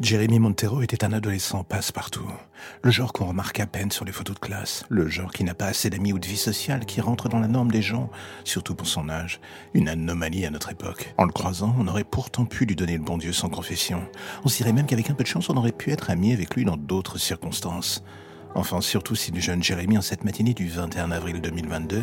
Jérémy Montero était un adolescent passe-partout. Le genre qu'on remarque à peine sur les photos de classe. Le genre qui n'a pas assez d'amis ou de vie sociale, qui rentre dans la norme des gens, surtout pour son âge. Une anomalie à notre époque. En le croisant, on aurait pourtant pu lui donner le bon Dieu sans confession. On dirait même qu'avec un peu de chance, on aurait pu être amis avec lui dans d'autres circonstances. Enfin, surtout si le jeune Jérémy, en cette matinée du 21 avril 2022,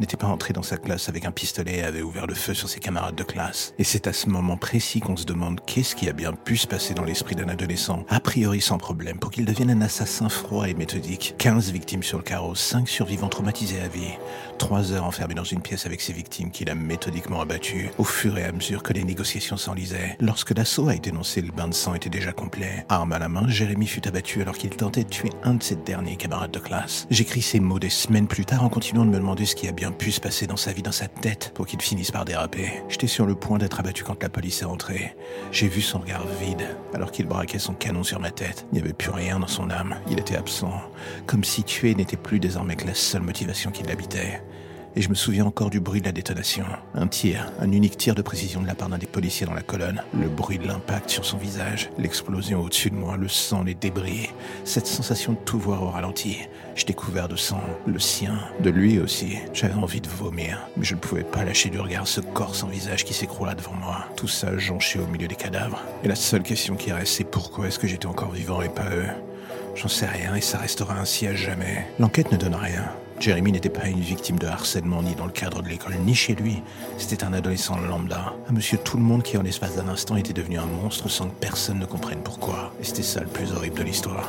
n'était pas entré dans sa classe avec un pistolet et avait ouvert le feu sur ses camarades de classe. Et c'est à ce moment précis qu'on se demande qu'est-ce qui a bien pu se passer dans l'esprit d'un adolescent, a priori sans problème, pour qu'il devienne un assassin froid et méthodique. 15 victimes sur le carreau, 5 survivants traumatisés à vie, 3 heures enfermés dans une pièce avec ses victimes qu'il a méthodiquement abattues, au fur et à mesure que les négociations s'enlisaient. Lorsque l'assaut a été lancé, le bain de sang était déjà complet. Arme à la main, Jérémy fut abattu alors qu'il tentait de tuer un de ses dernier camarade de classe. J'écris ces mots des semaines plus tard en continuant de me demander ce qui a bien pu se passer dans sa vie, dans sa tête, pour qu'il finisse par déraper. J'étais sur le point d'être abattu quand la police est entrée. J'ai vu son regard vide, alors qu'il braquait son canon sur ma tête. Il n'y avait plus rien dans son âme. Il était absent. Comme si tuer n'était plus désormais que la seule motivation qui l'habitait et je me souviens encore du bruit de la détonation. Un tir, un unique tir de précision de la part d'un des policiers dans la colonne, le bruit de l'impact sur son visage, l'explosion au-dessus de moi, le sang, les débris, cette sensation de tout voir au ralenti. J'étais couvert de sang, le sien, de lui aussi. J'avais envie de vomir, mais je ne pouvais pas lâcher du regard ce corps sans visage qui s'écroula devant moi. Tout ça jonché au milieu des cadavres. Et la seule question qui reste, c'est pourquoi est-ce que j'étais encore vivant et pas eux? J'en sais rien et ça restera ainsi à jamais. L'enquête ne donne rien. Jérémy n'était pas une victime de harcèlement ni dans le cadre de l'école, ni chez lui. C'était un adolescent lambda, un monsieur tout le monde qui en l'espace d'un instant était devenu un monstre sans que personne ne comprenne pourquoi. Et c'était ça le plus horrible de l'histoire.